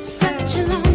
Such a long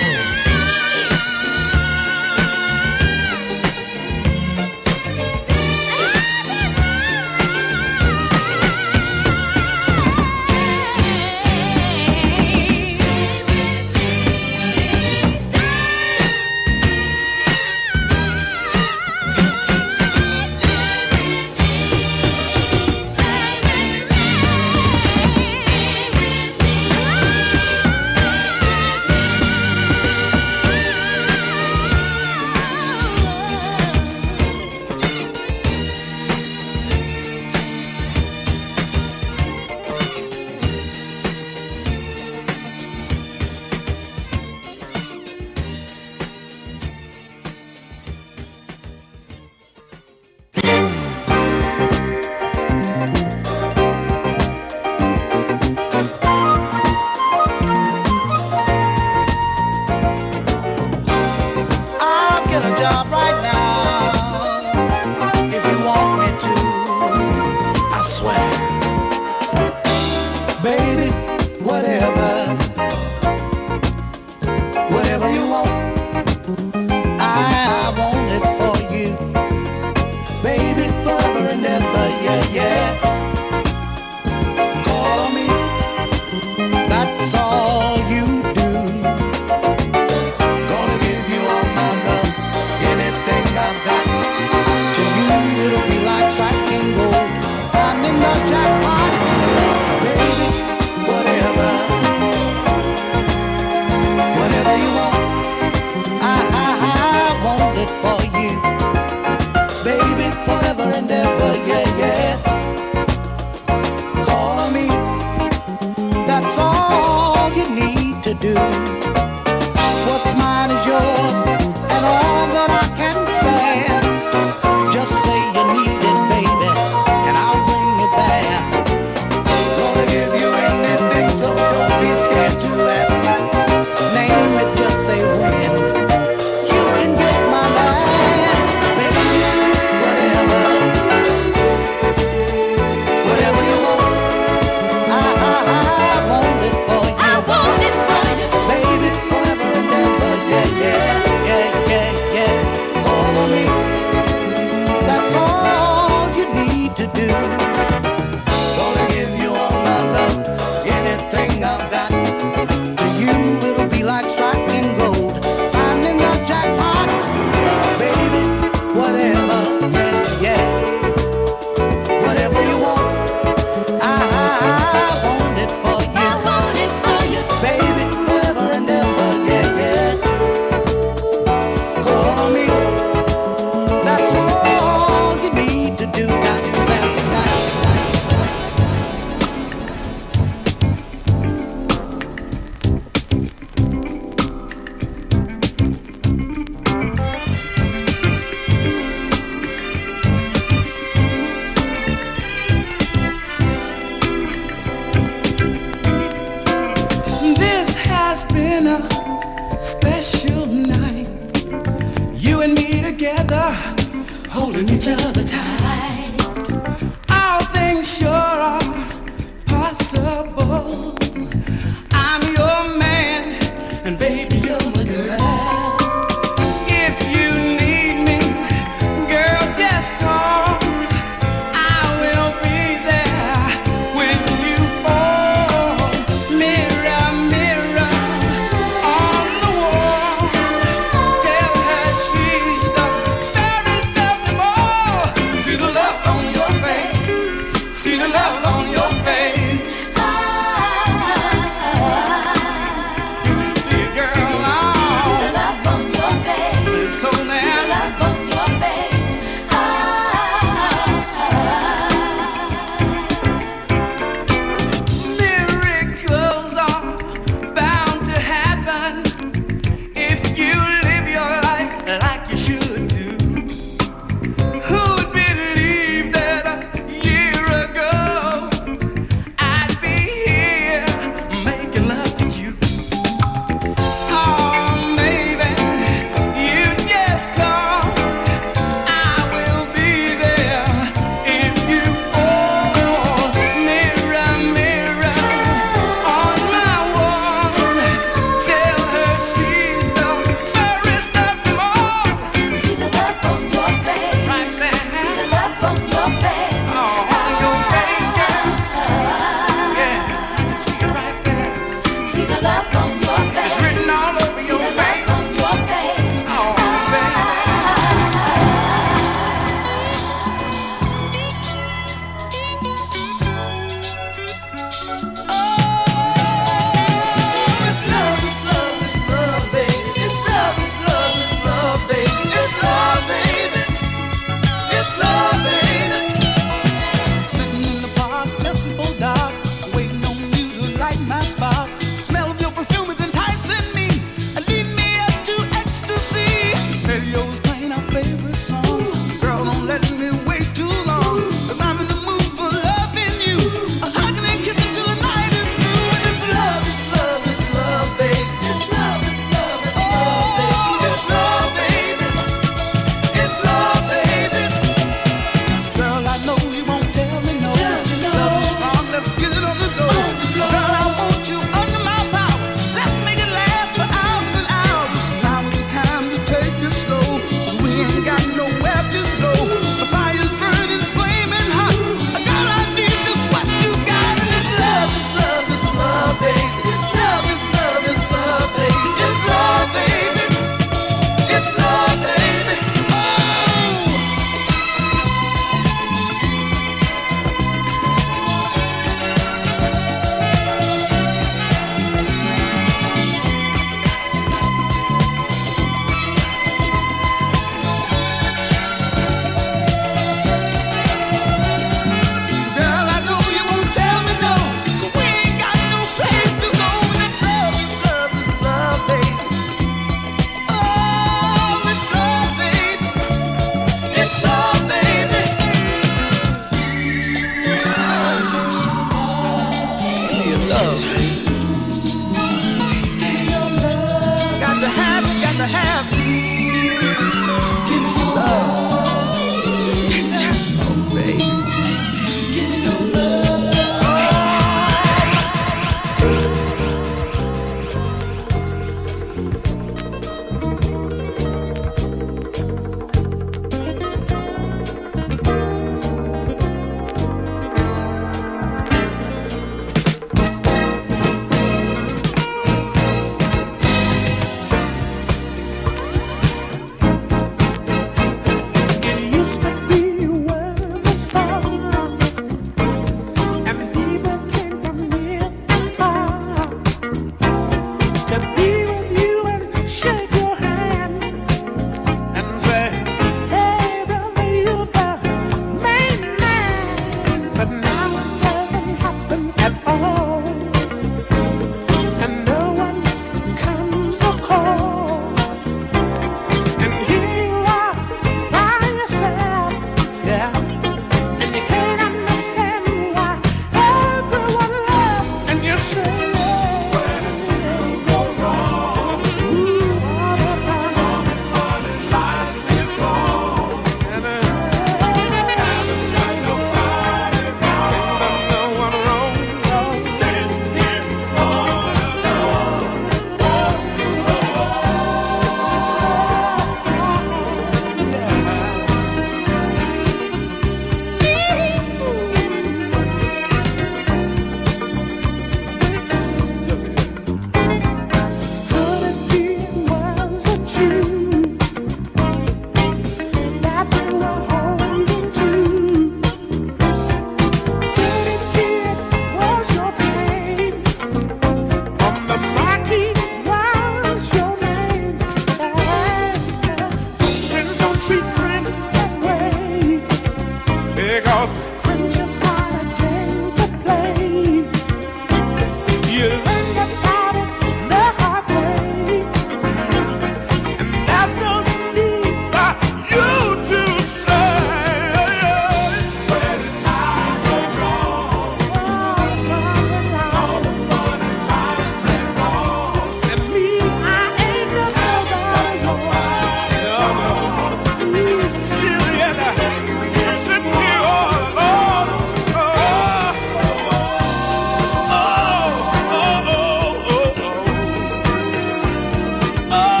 but